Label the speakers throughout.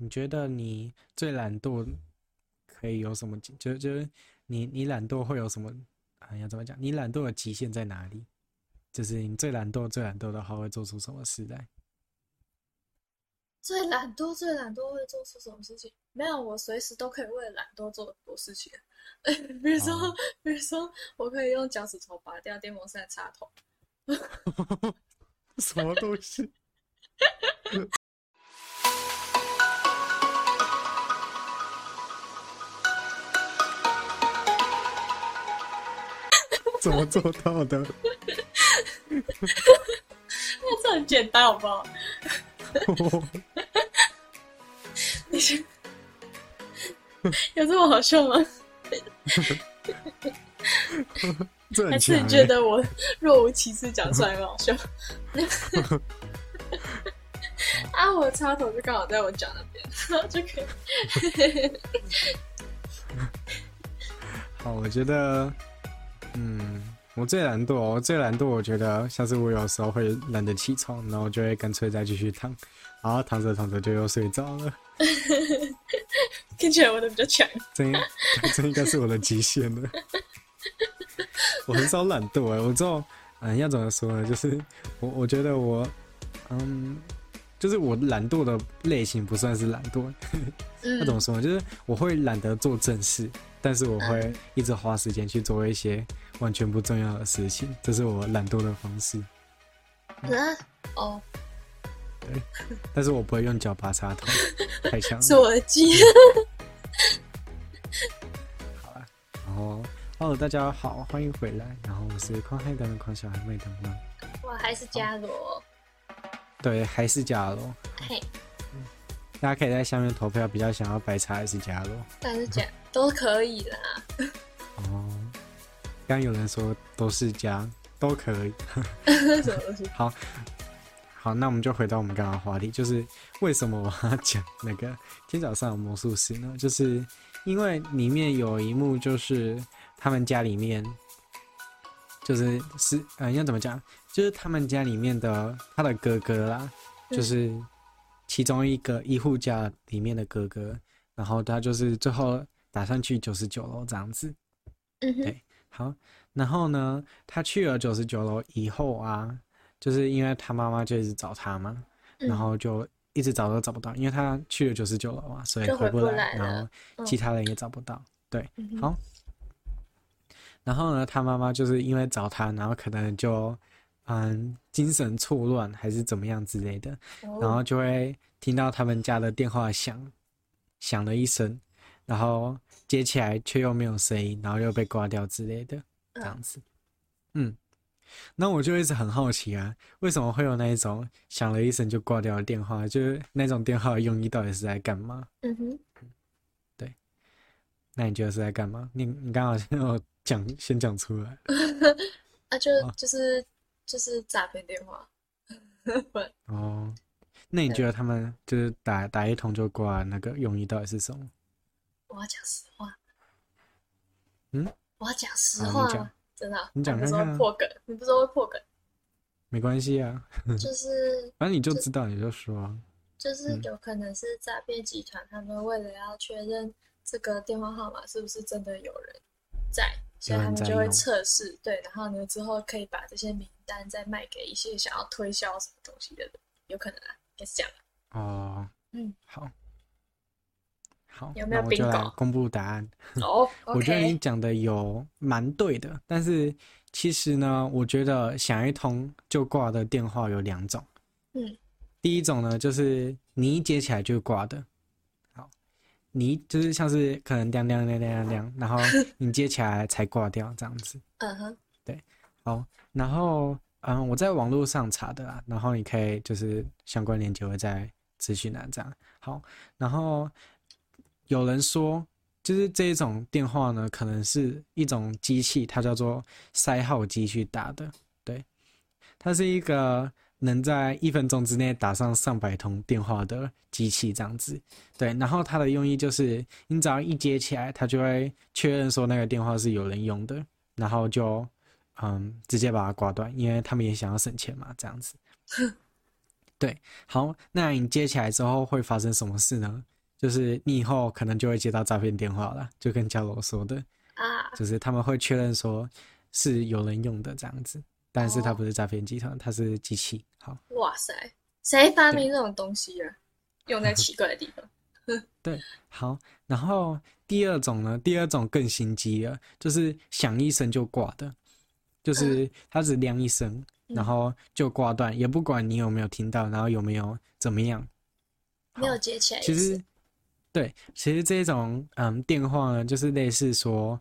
Speaker 1: 你觉得你最懒惰可以有什么？就就是你你懒惰会有什么？啊，呀怎么讲？你懒惰的极限在哪里？就是你最懒惰、最懒惰的话，会做出什么事来？
Speaker 2: 最懒惰、最懒惰会做出什么事情？没有，我随时都可以为了懒惰做很多事情。比如说，哦、比如说，我可以用脚趾头拔掉电风扇插头。
Speaker 1: 什么东西？怎么做到的？
Speaker 2: 那这很简单，好不好？你 是有这么好笑吗？还是你觉得我若无其事讲出来很好笑？啊，我插头就刚好在我脚那边，然后就可以。
Speaker 1: 好，我觉得，嗯，我最懒惰，我最懒惰，我觉得像是我有时候会懒得起床，然后就会干脆再继续躺，然后躺着躺着就又睡着了。
Speaker 2: 听起来我的比较强，
Speaker 1: 这应 这应该是我的极限了。我很少懒惰哎，我知道，嗯，要怎么说呢？就是我我觉得我，嗯，就是我懒惰的类型不算是懒惰。那怎么说呢？就是我会懒得做正事，但是我会一直花时间去做一些完全不重要的事情，这是我懒惰的方式。
Speaker 2: 嗯，哦。
Speaker 1: 对，但是我不会用脚拔插头，太强了。
Speaker 2: 是我的鸡。
Speaker 1: 好了，然后，Hello，大家好，欢迎回来。然后我是狂海的狂小孩妹的吗？
Speaker 2: 哇，还是伽罗。
Speaker 1: 对，还是伽罗。
Speaker 2: 嘿，
Speaker 1: 大家可以在下面投票，比较想要白茶还是加罗？
Speaker 2: 但是加都可以啦。
Speaker 1: 哦，刚有人说都是加，都可以。
Speaker 2: 什么东西？
Speaker 1: 好。好，那我们就回到我们刚刚的话题，就是为什么我要讲那个今天早上有魔术师呢？就是因为里面有一幕，就是他们家里面，就是是嗯，要怎么讲？就是他们家里面的他的哥哥啦，就是其中一个医护家里面的哥哥，然后他就是最后打算去九十九楼这样子。
Speaker 2: 嗯哼。
Speaker 1: 对，好，然后呢，他去了九十九楼以后啊。就是因为他妈妈就一直找他嘛，嗯、然后就一直找都找不到，因为他去了九十九楼嘛，所以回不来，
Speaker 2: 不来
Speaker 1: 然后其他人也找不到。
Speaker 2: 嗯、
Speaker 1: 对，好。然后呢，他妈妈就是因为找他，然后可能就嗯精神错乱还是怎么样之类的，
Speaker 2: 哦、
Speaker 1: 然后就会听到他们家的电话响，响了一声，然后接起来却又没有声音，然后又被挂掉之类的，这样子，嗯。那我就一直很好奇啊，为什么会有那一种响了一声就挂掉的电话？就是那种电话的用意到底是在干嘛？
Speaker 2: 嗯哼，
Speaker 1: 对。那你觉得是在干嘛？你你刚好先有讲，先讲出来。
Speaker 2: 啊，就就是就是诈骗电话。
Speaker 1: 哦，那你觉得他们就是打打一通就挂，那个用意到底是什么？
Speaker 2: 我要讲实话。
Speaker 1: 嗯？
Speaker 2: 我要讲实话。真的、啊，
Speaker 1: 你讲看看、啊。
Speaker 2: 破梗，你不是说会破梗？
Speaker 1: 没关系啊，
Speaker 2: 就是
Speaker 1: 反正你就知道，你就说、啊。
Speaker 2: 就是有可能是诈骗集团，他们为了要确认这个电话号码是不是真的有人在，所以他们就会测试。对，然后呢，之后可以把这些名单再卖给一些想要推销什么东西的人，有可能啊，也是这样。
Speaker 1: 哦，
Speaker 2: 嗯，
Speaker 1: 好。好，
Speaker 2: 有没有
Speaker 1: 那我就来公布答案。
Speaker 2: 哦，oh.
Speaker 1: 我觉得你讲的有蛮对的，但是其实呢，我觉得想一通就挂的电话有两种。
Speaker 2: 嗯，
Speaker 1: 第一种呢，就是你一接起来就挂的。好，你就是像是可能亮亮亮亮亮，然后 你接起来才挂掉这样子。
Speaker 2: 嗯哼，
Speaker 1: 对。好，然后嗯，我在网络上查的啦，然后你可以就是相关链接会在资讯栏这样。好，然后。有人说，就是这一种电话呢，可能是一种机器，它叫做筛号机去打的。对，它是一个能在一分钟之内打上上百通电话的机器，这样子。对，然后它的用意就是，你只要一接起来，它就会确认说那个电话是有人用的，然后就嗯直接把它挂断，因为他们也想要省钱嘛，这样子。对，好，那你接起来之后会发生什么事呢？就是你以后可能就会接到诈骗电话了，就跟佳罗说的啊，就是他们会确认说是有人用的这样子，但是它不是诈骗集团，它是机器。好，
Speaker 2: 哇塞，谁发明这种东西啊？用在奇怪的地方。
Speaker 1: 对，好，然后第二种呢，第二种更心机了，就是响一声就挂的，就是他只亮一声。然后就挂断，也不管你有没有听到，然后有没有怎么样，
Speaker 2: 没有接起来。
Speaker 1: 其实，对，其实这种嗯电话呢，就是类似说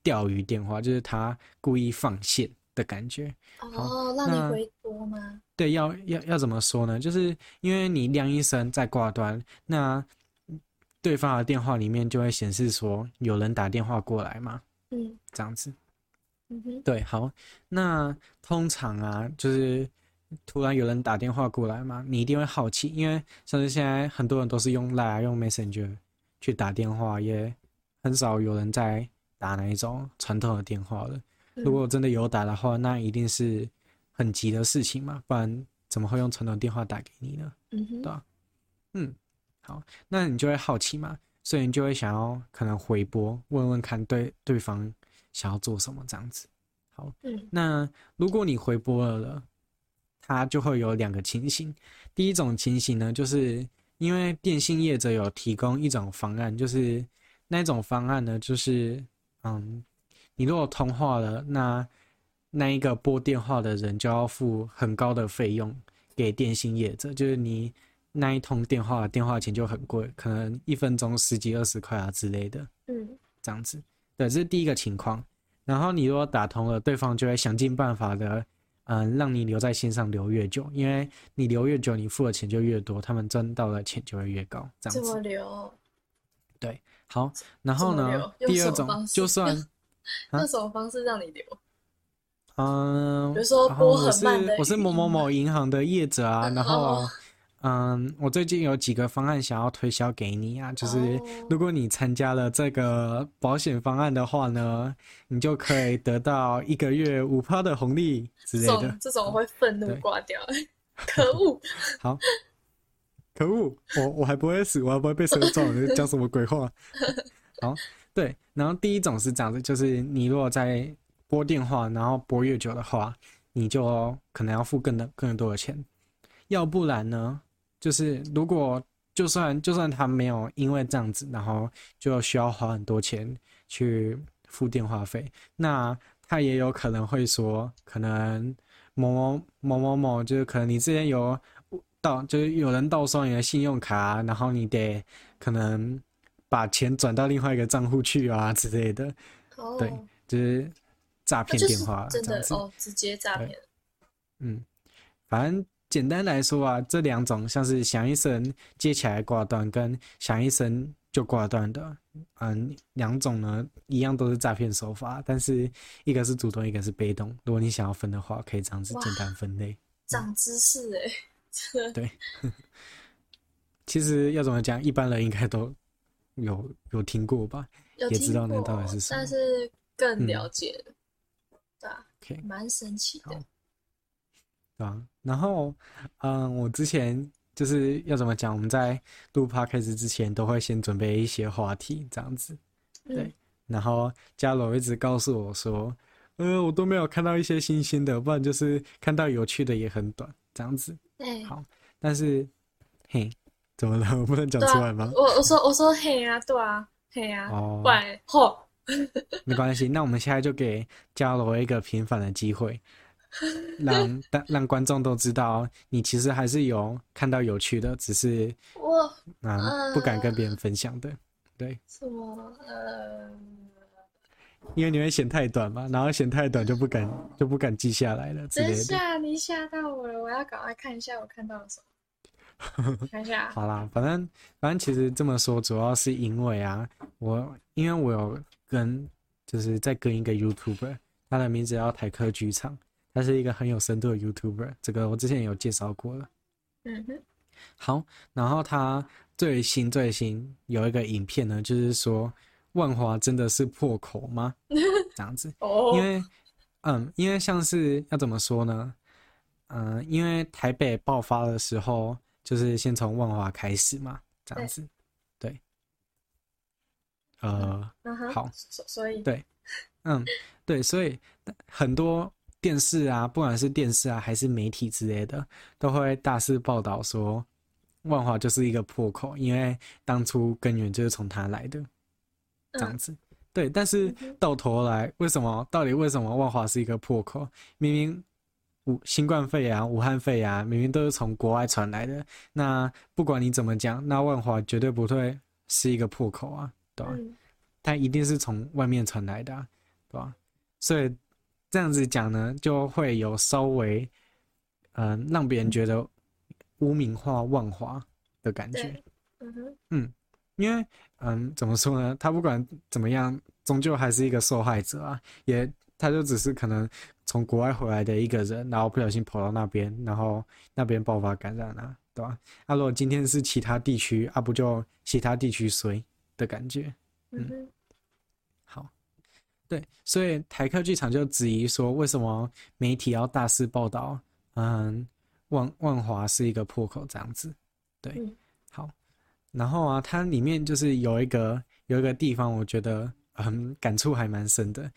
Speaker 1: 钓鱼电话，就是他故意放线的感觉。
Speaker 2: 哦，让你回拨吗？
Speaker 1: 对，要要要怎么说呢？就是因为你亮一声再挂断，那对方的电话里面就会显示说有人打电话过来嘛。嗯，这样子。嗯哼，对，好，那通常啊，就是突然有人打电话过来嘛，你一定会好奇，因为甚至现在很多人都是用 Line 用 Messenger 去打电话，也很少有人在打那一种传统的电话了。如果真的有打的话，那一定是很急的事情嘛，不然怎么会用传统电话打给你呢？嗯哼，对吧？嗯，好，那你就会好奇嘛，所以你就会想要可能回拨问问看对对方。想要做什么这样子，好，嗯，那如果你回拨了了，它就会有两个情形。第一种情形呢，就是因为电信业者有提供一种方案，就是那种方案呢，就是嗯，你如果通话了，那那一个拨电话的人就要付很高的费用给电信业者，就是你那一通电话的电话钱就很贵，可能一分钟十几二十块啊之类的，嗯，这样子。对，这是第一个情况。然后你如果打通了，对方就会想尽办法的，嗯，让你留在线上留越久，因为你留越久，你付的钱就越多，他们赚到的钱就会越高。这样子。
Speaker 2: 怎么留？
Speaker 1: 对，好。然后呢，第二种就算
Speaker 2: 用什么方式让你留？
Speaker 1: 嗯，
Speaker 2: 比如说拨很慢的，
Speaker 1: 我是我是某某某银行的业者啊，然后。嗯，我最近有几个方案想要推销给你啊，就是如果你参加了这个保险方案的话呢，你就可以得到一个月五趴的红利 之类的。
Speaker 2: 这种会愤怒挂掉，可恶！
Speaker 1: 好，可恶！我我还不会死，我还不会被车撞，你讲什么鬼话？好，对。然后第一种是这样子，就是你如果在拨电话，然后拨越久的话，你就可能要付更多更多的钱，要不然呢？就是如果就算就算他没有因为这样子，然后就需要花很多钱去付电话费，那他也有可能会说，可能某某某某某，就是可能你之前有盗，就是有人盗刷你的信用卡，然后你得可能把钱转到另外一个账户去啊之类的。哦，对，就是诈骗电话，
Speaker 2: 真的哦，直接诈骗。
Speaker 1: 嗯，反正。简单来说啊，这两种像是响一声接起来挂断，跟响一声就挂断的，嗯，两种呢一样都是诈骗手法，但是一个是主动，一个是被动。如果你想要分的话，可以这样子简单分类。
Speaker 2: 长知识哎、
Speaker 1: 欸，对。其实要怎么讲，一般人应该都有有听过吧，
Speaker 2: 有
Speaker 1: 也知道那到底是什么，
Speaker 2: 但是更了解，嗯、对啊蛮神奇的。
Speaker 1: 对啊，然后，嗯，我之前就是要怎么讲？我们在录 podcast 之前都会先准备一些话题，这样子，对。嗯、然后嘉罗一直告诉我说，呃，我都没有看到一些新鲜的，不然就是看到有趣的也很短，这样子。对。好，但是，嘿，怎么了？我不能讲出来吗？啊、
Speaker 2: 我我说我说嘿啊，对啊，嘿啊，哦，不然
Speaker 1: 没关系，那我们现在就给嘉罗一个平反的机会。让让让观众都知道，你其实还是有看到有趣的，只是我啊、呃、不敢跟别人分享的，对。什么？呃，因为你会嫌太短嘛，然后嫌太短就不敢就不敢记下来了。
Speaker 2: 等一下，你吓到我了，我要赶快看一下我看到了什么。看一下。
Speaker 1: 好啦，反正反正其实这么说，主要是因为啊，我因为我有跟就是在跟一个 YouTuber，他的名字叫台客剧场。他是一个很有深度的 YouTuber，这个我之前有介绍过了。嗯哼，好，然后他最新最新有一个影片呢，就是说万华真的是破口吗？这样子。哦。因为，嗯，因为像是要怎么说呢？嗯、呃，因为台北爆发的时候，就是先从万华开始嘛，这样子，对，对呃，
Speaker 2: 嗯、
Speaker 1: 好，
Speaker 2: 所以
Speaker 1: 对，嗯，对，所以很多电视啊，不管是电视啊，还是媒体之类的，都会大肆报道说万华就是一个破口，因为当初根源就是从它来的，这样子。嗯对，但是到头来，为什么？到底为什么万华是一个破口？明明武新冠肺炎、武汉肺炎明明都是从国外传来的。那不管你怎么讲，那万华绝对不会是一个破口啊，对吧？它一定是从外面传来的啊，对吧？所以这样子讲呢，就会有稍微嗯、呃，让别人觉得污名化万华的感觉。嗯哼，嗯。因为，嗯，怎么说呢？他不管怎么样，终究还是一个受害者啊。也，他就只是可能从国外回来的一个人，然后不小心跑到那边，然后那边爆发感染了啊，对吧？啊，如果今天是其他地区，啊，不就其他地区衰的感觉？嗯，好，对，所以台客剧场就质疑说，为什么媒体要大肆报道？嗯，万万华是一个破口这样子，对。好然后啊，它里面就是有一个有一个地方，我觉得很感触还蛮深的，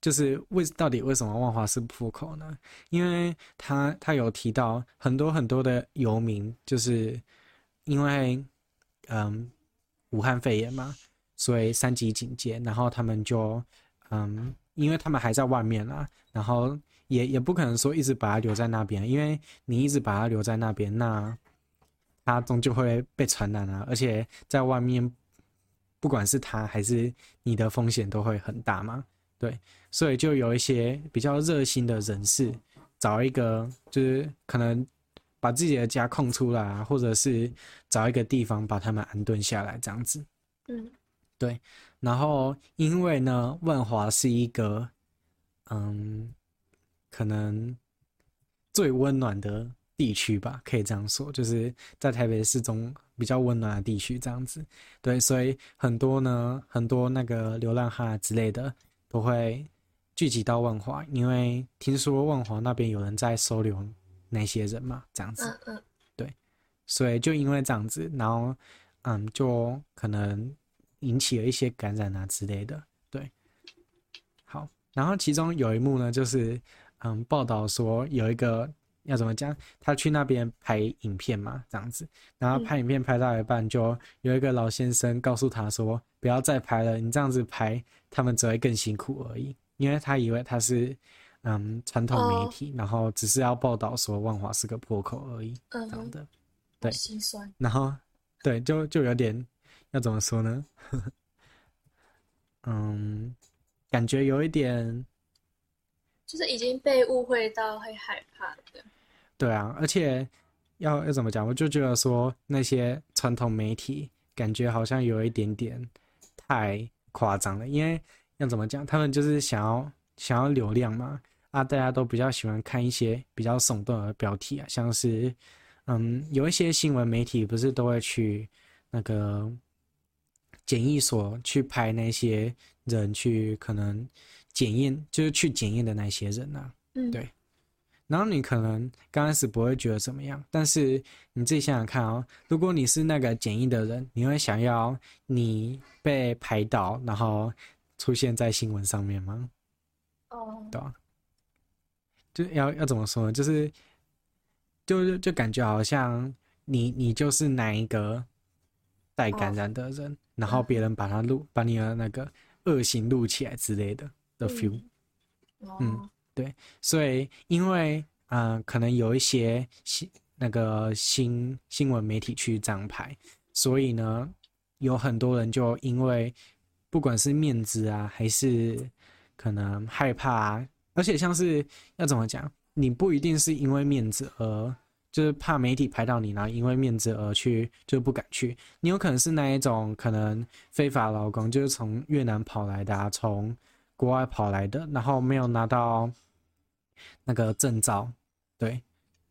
Speaker 1: 就是为到底为什么万华是破口呢？因为他他有提到很多很多的游民，就是因为嗯武汉肺炎嘛，所以三级警戒，然后他们就嗯，因为他们还在外面啊，然后也也不可能说一直把他留在那边，因为你一直把他留在那边，那。他终究会被传染啊，而且在外面，不管是他还是你的风险都会很大嘛。对，所以就有一些比较热心的人士，找一个就是可能把自己的家空出来啊，或者是找一个地方把他们安顿下来这样子。嗯，对。然后因为呢，万华是一个嗯，可能最温暖的。地区吧，可以这样说，就是在台北市中比较温暖的地区这样子。对，所以很多呢，很多那个流浪汉之类的都会聚集到万华，因为听说万华那边有人在收留那些人嘛，这样子。嗯嗯。对，所以就因为这样子，然后嗯，就可能引起了一些感染啊之类的。对。好，然后其中有一幕呢，就是嗯，报道说有一个。要怎么讲？他去那边拍影片嘛，这样子，然后拍影片拍到一半，就有一个老先生告诉他说：“不要再拍了，你这样子拍，他们只会更辛苦而已。”因为他以为他是嗯传统媒体，然后只是要报道说万华是个破口而已，这样的。对，心酸。然后对，就就有点要怎么说呢？嗯，感觉有一点。
Speaker 2: 就是已经被误会到会害怕的，
Speaker 1: 对啊，而且要要怎么讲？我就觉得说那些传统媒体感觉好像有一点点太夸张了，因为要怎么讲？他们就是想要想要流量嘛，啊，大家都比较喜欢看一些比较耸动的标题啊，像是嗯，有一些新闻媒体不是都会去那个检疫所去拍那些人去可能。检验就是去检验的那些人呐、啊，嗯，对。然后你可能刚开始不会觉得怎么样，但是你自己想想看哦，如果你是那个检疫的人，你会想要你被拍到，然后出现在新闻上面吗？哦，对吧？就要要怎么说呢？就是就就感觉好像你你就是哪一个带感染的人，哦、然后别人把他录，把你的那个恶行录起来之类的。的 feel，嗯，对，所以因为嗯、呃，可能有一些新那个新新闻媒体去这样拍，所以呢，有很多人就因为不管是面子啊，还是可能害怕啊，而且像是要怎么讲，你不一定是因为面子而就是怕媒体拍到你，然后因为面子而去就不敢去，你有可能是那一种可能非法劳工，就是从越南跑来的啊，从国外跑来的，然后没有拿到那个证照，对，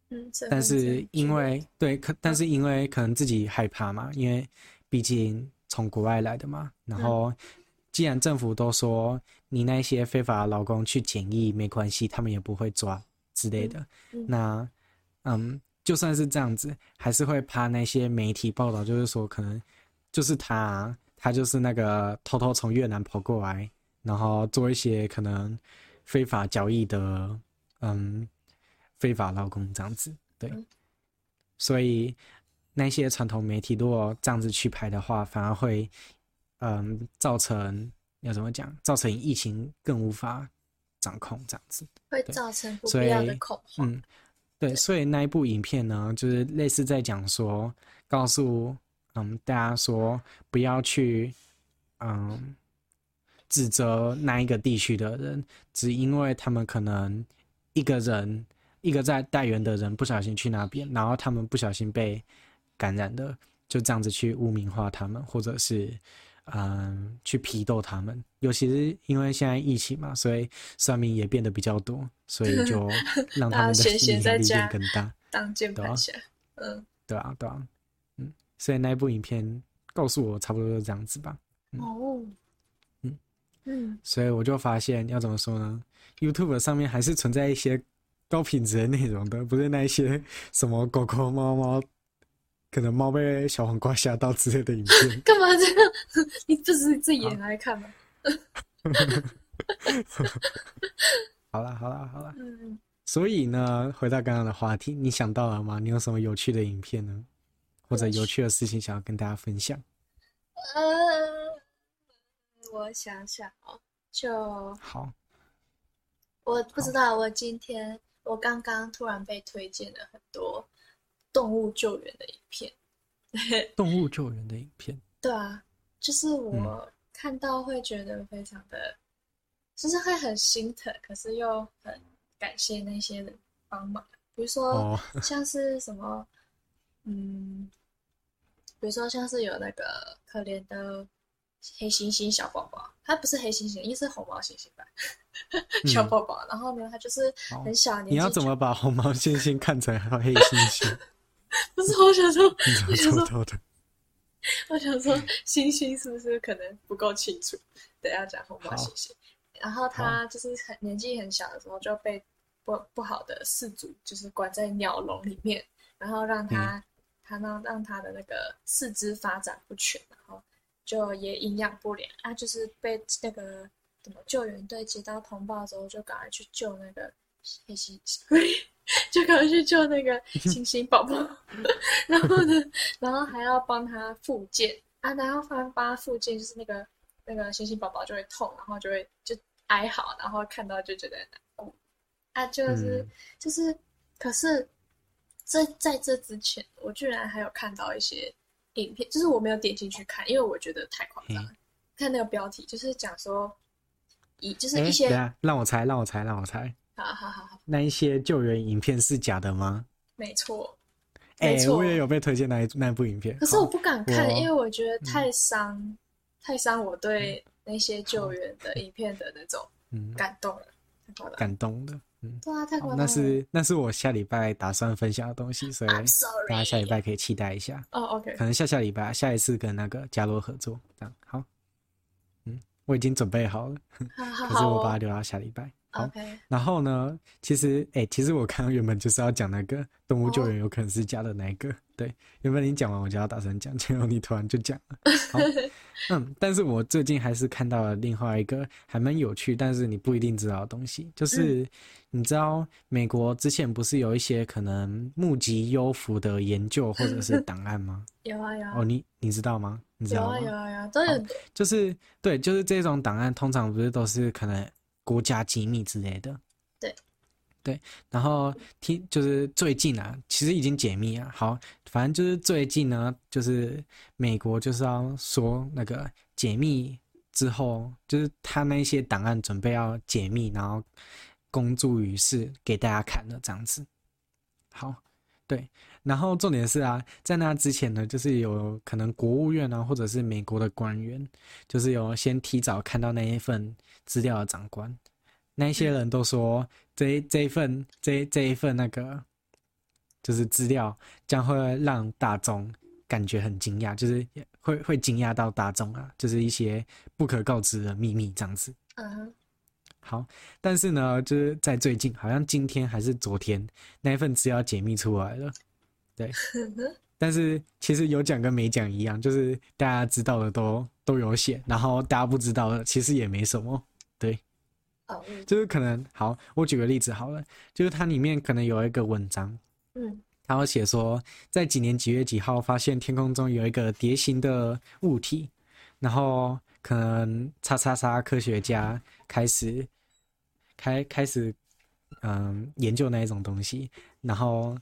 Speaker 1: 嗯，但是因为对，可但是因为可能自己害怕嘛，因为毕竟从国外来的嘛，然后既然政府都说你那些非法的劳工去检疫没关系，他们也不会抓之类的。
Speaker 2: 嗯、
Speaker 1: 那嗯，就算是这样子，还是会怕那些媒体报道，就是说可能就是他，他就是那个偷偷从越南跑过来，然后做一些可能非法交易的，嗯，非法劳工这样子。对，嗯、所以那些传统媒体如果这样子去拍的话，反而会嗯造成要怎么讲？造成疫情更无法掌控，这样子
Speaker 2: 会造成不必要的恐慌。
Speaker 1: 嗯。对，所以那一部影片呢，就是类似在讲说，告诉嗯大家说，不要去嗯指责那一个地区的人，只因为他们可能一个人一个在带援的人不小心去那边，然后他们不小心被感染的，就这样子去污名化他们，或者是。嗯，去批斗他们，尤其是因为现在疫情嘛，所以算命也变得比较多，所以就 让他们的影响力变更大。
Speaker 2: 当键盘侠，嗯，
Speaker 1: 对啊，对啊，嗯，所以那一部影片告诉我差不多就这样子吧。
Speaker 2: 嗯、哦，
Speaker 1: 嗯
Speaker 2: 嗯，
Speaker 1: 所以我就发现要怎么说呢？YouTube 上面还是存在一些高品质的内容的，不是那一些什么狗狗、猫猫。可能猫被小黄瓜吓到之类的影片，
Speaker 2: 干嘛这样？你这是自己拿来看吗？
Speaker 1: 好了好了好了，
Speaker 2: 嗯，
Speaker 1: 所以呢，回到刚刚的话题，你想到了吗？你有什么有趣的影片呢？或者有趣的事情想要跟大家分享？
Speaker 2: 呃，我想想哦，就
Speaker 1: 好。
Speaker 2: 我不知道，我今天我刚刚突然被推荐了很多。动物救援的影片，
Speaker 1: 动物救援的影片，
Speaker 2: 对啊，就是我看到会觉得非常的，嗯、就是会很心疼，可是又很感谢那些人帮忙。比如说像是什么，哦、嗯，比如说像是有那个可怜的黑猩猩小宝宝，它不是黑猩猩，应该是红毛猩猩吧，小宝宝。然后呢，它就是很小年纪。
Speaker 1: 你要怎么把红毛猩猩看成黑猩猩？
Speaker 2: 不是，我想说，
Speaker 1: 我想说，
Speaker 2: 我想说，星星是不是可能不够清楚？等下讲红毛猩猩。然后他就是很年纪很小的时候就被不不好的氏族就是关在鸟笼里面，然后让他、嗯、他让让他的那个四肢发展不全，然后就也营养不良啊，就是被那个什么救援队接到通报之后，就赶快去救那个黑猩猩。就赶快去救那个 星星宝宝，然后呢，然后还要帮他复健啊，然后帮帮他复健，就是那个那个星星宝宝就会痛，然后就会就哀嚎，然后看到就觉得很难过啊，就是、嗯、就是，可是在在这之前，我居然还有看到一些影片，就是我没有点进去看，因为我觉得太夸张了。嗯、看那个标题，就是讲说一就是一些，
Speaker 1: 欸、让我猜，让我猜，让我猜。
Speaker 2: 好好好好，
Speaker 1: 那一些救援影片是假的吗？
Speaker 2: 没错，
Speaker 1: 哎、欸，我也有被推荐那一那部影片，
Speaker 2: 可是我不敢看，因为我觉得太伤，嗯、太伤我对那些救援的影片的那种感动了，嗯、太
Speaker 1: 感动的，嗯，
Speaker 2: 对啊，太夸张了。
Speaker 1: 那是那是我下礼拜打算分享的东西，所以大家下礼拜可以期待一下。
Speaker 2: 哦、oh,，OK，
Speaker 1: 可能下下礼拜下一次跟那个伽罗合作，这样好。嗯，我已经准备好了，可是我把它留到下礼拜。好，Okay. 然后呢？其实，哎、欸，其实我刚刚原本就是要讲那个动物救援有可能是假的那一个。Oh. 对，原本你讲完我就要打算讲，结果你突然就讲了。好，嗯，但是我最近还是看到了另外一个还蛮有趣，但是你不一定知道的东西，就是、嗯、你知道美国之前不是有一些可能目击幽浮的研究或者是 档案吗？
Speaker 2: 有啊有啊。
Speaker 1: 哦，你你知道吗？你知道吗？
Speaker 2: 有啊有啊有啊，都有。
Speaker 1: 就是对，就是这种档案，通常不是都是可能。国家机密之类的，
Speaker 2: 对，
Speaker 1: 对，然后听就是最近啊，其实已经解密啊。好，反正就是最近呢，就是美国就是要说那个解密之后，就是他那些档案准备要解密，然后公诸于世给大家看的这样子。好，对，然后重点是啊，在那之前呢，就是有可能国务院啊，或者是美国的官员，就是有先提早看到那一份。资料的长官，那些人都说这这一份这这一份那个就是资料将会让大众感觉很惊讶，就是会会惊讶到大众啊，就是一些不可告知的秘密这样子。
Speaker 2: 嗯哼，
Speaker 1: 好，但是呢，就是在最近，好像今天还是昨天，那一份资料解密出来了，对。但是其实有讲跟没讲一样，就是大家知道的都都有写，然后大家不知道的其实也没什么，对。
Speaker 2: 哦，
Speaker 1: 就是可能好，我举个例子好了，就是它里面可能有一个文章，
Speaker 2: 嗯，
Speaker 1: 它会写说，在几年几月几号发现天空中有一个蝶形的物体，然后可能叉叉叉科学家开始开开始嗯研究那一种东西，然后。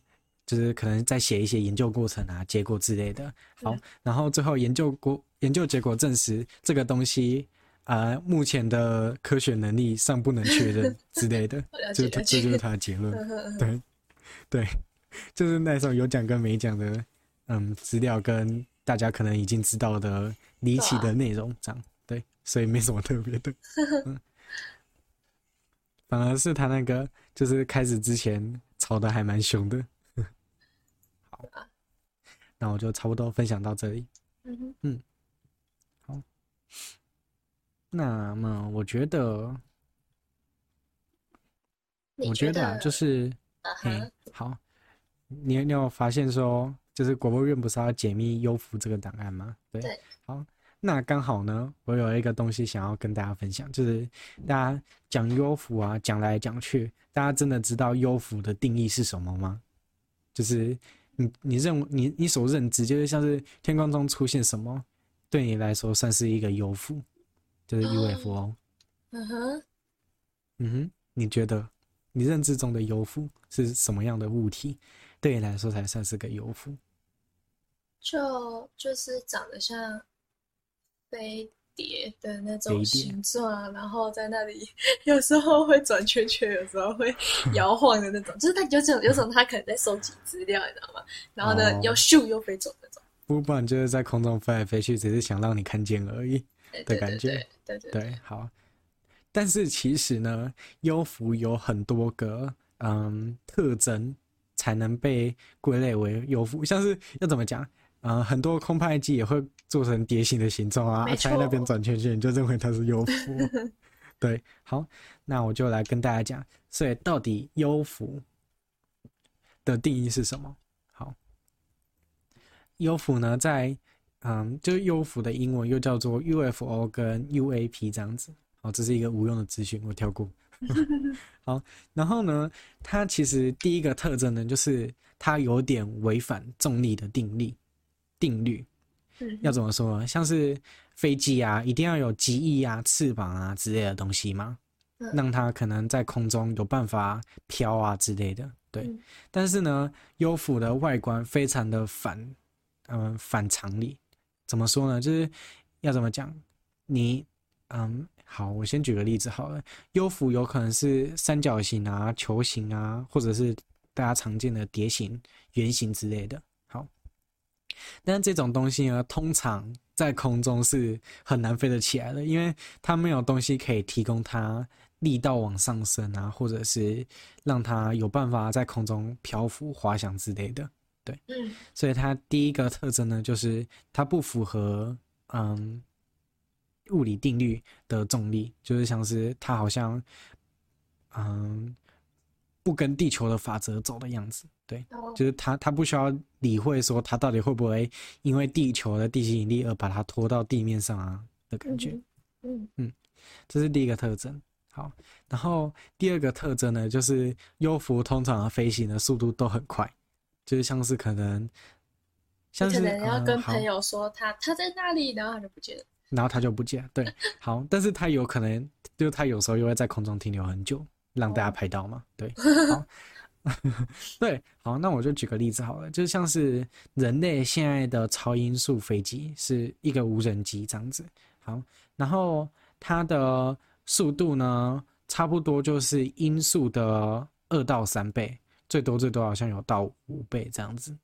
Speaker 1: 就是可能在写一些研究过程啊、结果之类的。好，嗯、然后最后研究过研究结果证实这个东西啊、呃，目前的科学能力尚不能确认 之类的。这这就是他的结论。对对，就是那种有讲跟没讲的，嗯，资料跟大家可能已经知道的离奇的内容这样。对，所以没什么特别的。嗯，反而是他那个，就是开始之前吵得还蛮凶的。那我就差不多分享到这里。
Speaker 2: 嗯哼，
Speaker 1: 嗯，好。那么我觉得，我觉得啊，就是，嗯，好。你你有发现说，就是国务院不是要解密幽浮这个档案吗？对。
Speaker 2: 对。
Speaker 1: 好，那刚好呢，我有一个东西想要跟大家分享，就是大家讲幽浮啊，讲来讲去，大家真的知道幽浮的定义是什么吗？就是。你你认你你所认知就是像是天空中出现什么，对你来说算是一个幽浮，就是 UFO。
Speaker 2: 嗯哼，
Speaker 1: 嗯哼，你觉得你认知中的幽浮是什么样的物体？对你来说才算是个幽浮？
Speaker 2: 就就是长得像飞。蝶的那种形状，然后在那里有时候会转圈圈，有时候会 摇晃的那种，就是它有种有种它可能在收集资料，你知道吗？然后呢，又咻又飞走那种。
Speaker 1: 不，不然就是在空中飞来飞去，只是想让你看见而已的感觉。
Speaker 2: 对对对，
Speaker 1: 对，好。但是其实呢，幽浮有很多个嗯特征才能被归类为幽浮，像是要怎么讲？啊、呃，很多空拍机也会做成蝶形的形状啊，在那边转圈圈，你就认为它是优浮。对，好，那我就来跟大家讲，所以到底优浮的定义是什么？好，优浮呢，在嗯，就是幽浮的英文又叫做 UFO 跟 UAP 这样子。好，这是一个无用的资讯，我跳过。好，然后呢，它其实第一个特征呢，就是它有点违反重力的定律。定律，要怎么说？像是飞机啊，一定要有机翼啊、翅膀啊之类的东西嘛，让它可能在空中有办法飘啊之类的。对，但是呢，优抚的外观非常的反，嗯、呃，反常理。怎么说呢？就是要怎么讲？你，嗯，好，我先举个例子好了。优抚有可能是三角形啊、球形啊，或者是大家常见的蝶形、圆形之类的。但这种东西呢，通常在空中是很难飞得起来的，因为它没有东西可以提供它力道往上升啊，或者是让它有办法在空中漂浮、滑翔之类的。对，
Speaker 2: 嗯，
Speaker 1: 所以它第一个特征呢，就是它不符合嗯物理定律的重力，就是像是它好像嗯。不跟地球的法则走的样子，对，就是他，他不需要理会说他到底会不会因为地球的地心引力而把它拖到地面上啊的感觉，
Speaker 2: 嗯
Speaker 1: 嗯，这是第一个特征。好，然后第二个特征呢，就是幽浮通常的飞行的速度都很快，就是像是可能，像是
Speaker 2: 可能要跟朋友说他他在那里，然后他就不见了，
Speaker 1: 然后他就不见了，对，好，但是他有可能，就是他有时候又会在空中停留很久。让大家拍到嘛？对，好，对，好，那我就举个例子好了，就像是人类现在的超音速飞机是一个无人机这样子，好，然后它的速度呢，差不多就是音速的二到三倍，最多最多好像有到五倍这样子，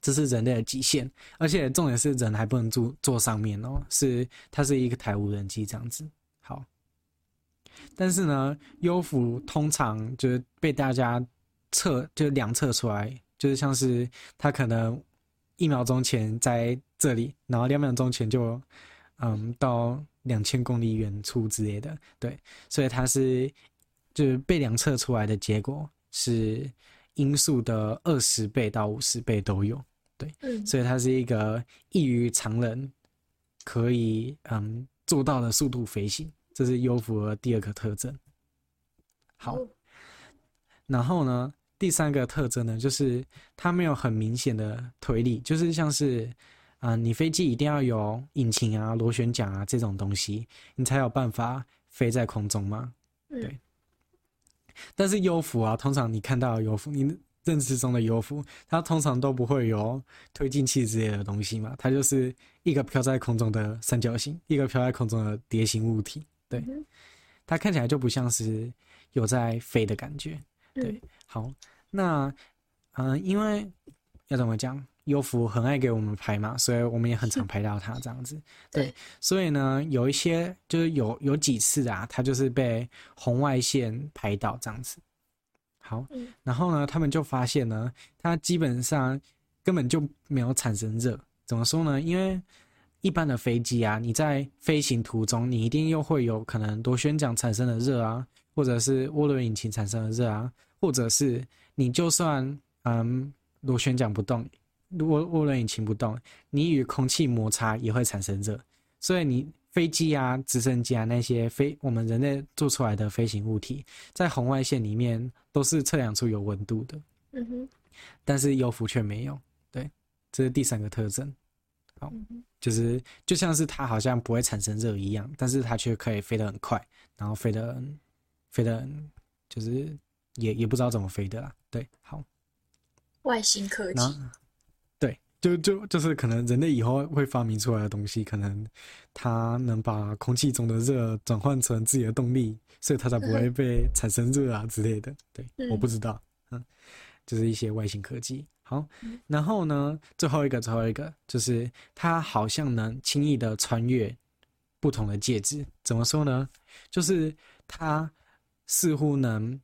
Speaker 1: 这是人类的极限，而且重点是人还不能坐坐上面哦，是它是一个台无人机这样子，好。但是呢，幽浮通常就是被大家测，就是量测出来，就是像是他可能一秒钟前在这里，然后两秒钟前就，嗯，到两千公里远处之类的，对，所以它是就是被量测出来的结果是音速的二十倍到五十倍都有，对，
Speaker 2: 嗯，
Speaker 1: 所以它是一个异于常人可以嗯做到的速度飞行，这是优浮的第二个特征。好，然后呢，第三个特征呢，就是它没有很明显的推力，就是像是。啊、呃，你飞机一定要有引擎啊、螺旋桨啊这种东西，你才有办法飞在空中嘛。对。嗯、但是优浮啊，通常你看到的幽浮，你认知中的优浮，它通常都不会有推进器之类的东西嘛，它就是一个飘在空中的三角形，一个飘在空中的蝶形物体。对。嗯、它看起来就不像是有在飞的感觉。对。嗯、好，那嗯、呃，因为要怎么讲？优福很爱给我们拍嘛，所以我们也很常拍到它这样子。对，对，所以呢，有一些就是有有几次啊，它就是被红外线拍到这样子。好，然后呢，他们就发现呢，它基本上根本就没有产生热。怎么说呢？因为一般的飞机啊，你在飞行途中，你一定又会有可能螺旋桨产生的热啊，或者是涡轮引擎产生的热啊，或者是你就算嗯螺旋桨不动。如果涡轮引擎不动，你与空气摩擦也会产生热，所以你飞机啊、直升机啊那些飞我们人类做出来的飞行物体，在红外线里面都是测量出有温度的。
Speaker 2: 嗯哼，
Speaker 1: 但是优浮却没有。对，这是第三个特征。好，就是就像是它好像不会产生热一样，但是它却可以飞得很快，然后飞得飞得就是也也不知道怎么飞的啦。对，好，
Speaker 2: 外星科技。
Speaker 1: 对就就就是可能人类以后会发明出来的东西，可能它能把空气中的热转换成自己的动力，所以它才不会被产生热啊之类的。对，我不知道，嗯，就是一些外星科技。好，然后呢，最后一个最后一个就是它好像能轻易的穿越不同的介质。怎么说呢？就是它似乎能。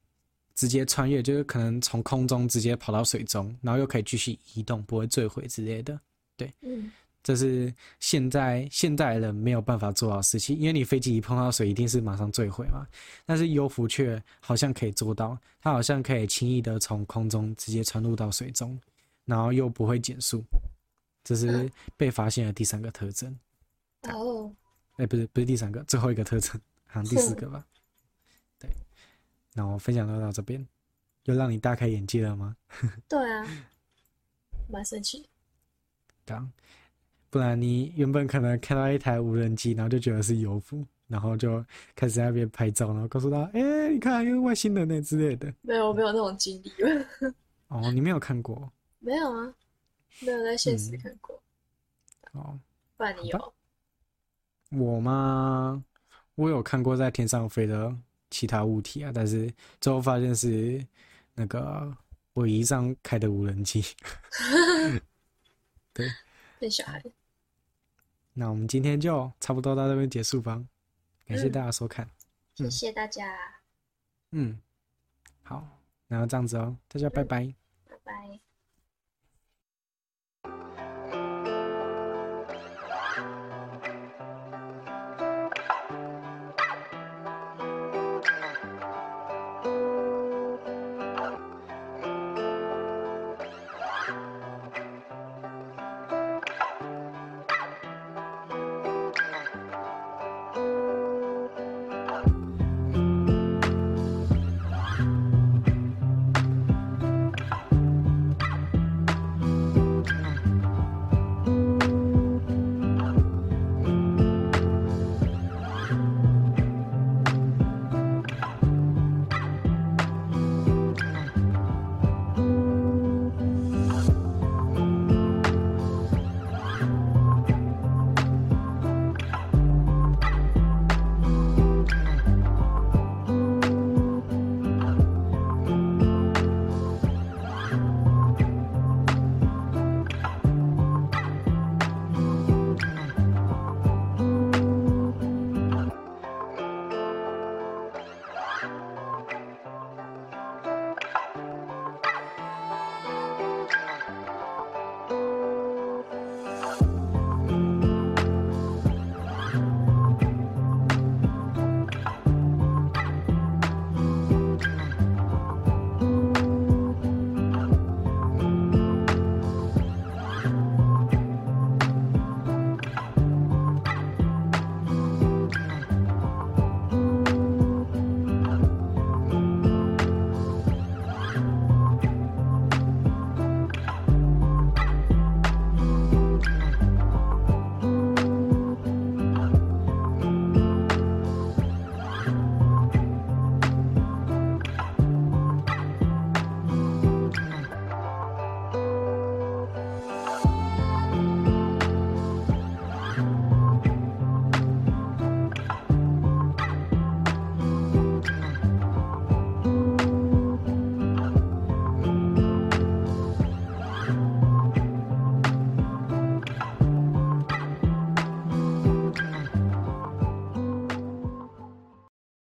Speaker 1: 直接穿越，就是可能从空中直接跑到水中，然后又可以继续移动，不会坠毁之类的。对，
Speaker 2: 嗯，
Speaker 1: 这是现在现代人没有办法做到的事情，因为你飞机一碰到水，一定是马上坠毁嘛。但是优浮却好像可以做到，它好像可以轻易的从空中直接穿入到水中，然后又不会减速。这是被发现的第三个特征。
Speaker 2: 哦，
Speaker 1: 哎，不是不是第三个，最后一个特征，好像第四个吧。对那我分享到到这边，又让你大开眼界了吗？
Speaker 2: 对啊，蛮神奇。
Speaker 1: 当，不然你原本可能看到一台无人机，然后就觉得是油服，然后就开始在那边拍照，然后告诉他：“哎、欸，你看，有外星人呢之类的。”
Speaker 2: 没有，我没有那种经历。
Speaker 1: 哦，你没有看过？
Speaker 2: 没有啊，没有在现实看过。
Speaker 1: 嗯、哦，
Speaker 2: 不然你有？
Speaker 1: 我吗？我有看过在天上飞的。其他物体啊，但是最后发现是那个尾翼上开的无人机。对，
Speaker 2: 变小孩。
Speaker 1: 那我们今天就差不多到这边结束吧。感谢大家收看，
Speaker 2: 嗯嗯、谢谢大家。
Speaker 1: 嗯，好，然后这样子哦，大家拜拜。嗯